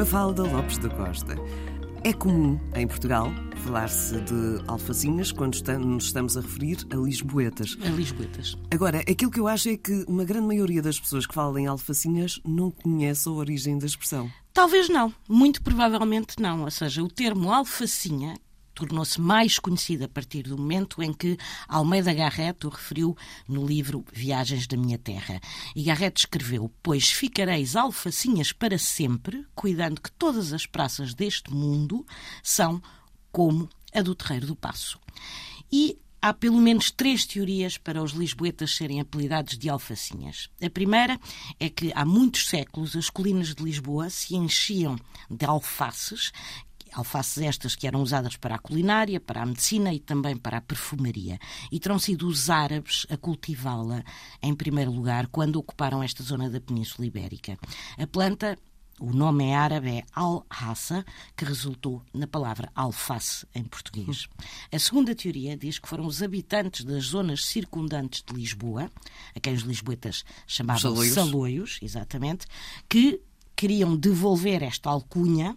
Mafalda Lopes da Costa. É comum em Portugal falar-se de alfacinhas quando nos estamos a referir a lisboetas. A lisboetas. Agora, aquilo que eu acho é que uma grande maioria das pessoas que falam em alfacinhas não conhece a origem da expressão. Talvez não, muito provavelmente não. Ou seja, o termo alfacinha tornou-se mais conhecida a partir do momento em que Almeida Garrett o referiu no livro Viagens da Minha Terra. E Garrett escreveu: Pois ficareis alfacinhas para sempre, cuidando que todas as praças deste mundo são como a do Terreiro do Passo. E Há pelo menos três teorias para os lisboetas serem apelidados de alfacinhas. A primeira é que há muitos séculos as colinas de Lisboa se enchiam de alfaces alfaces estas que eram usadas para a culinária, para a medicina e também para a perfumaria. E terão sido os árabes a cultivá-la em primeiro lugar quando ocuparam esta zona da Península Ibérica. A planta o nome é árabe é al-hassa, que resultou na palavra alface em português. A segunda teoria diz que foram os habitantes das zonas circundantes de Lisboa, a quem os lisboetas chamavam saloios, saloios exatamente, que queriam devolver esta alcunha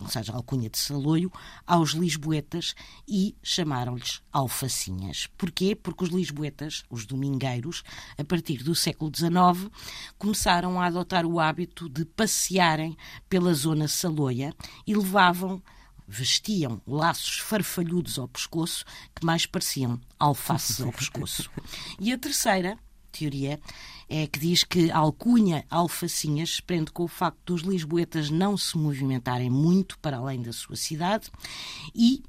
ou seja, alcunha de Saloio, aos lisboetas e chamaram-lhes alfacinhas. Porquê? Porque os lisboetas, os domingueiros, a partir do século XIX, começaram a adotar o hábito de passearem pela zona saloia e levavam vestiam laços farfalhudos ao pescoço que mais pareciam alfaces ao pescoço. E a terceira teoria é que diz que a alcunha alfacinhas se prende com o facto dos lisboetas não se movimentarem muito para além da sua cidade e,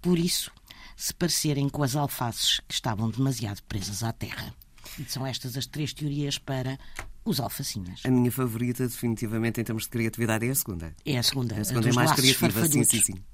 por isso, se parecerem com as alfaces que estavam demasiado presas à terra. E são estas as três teorias para os alfacinhas. A minha favorita, definitivamente, em termos de criatividade, é a segunda. É a segunda. A segunda é mais criativa, sim, sim, sim.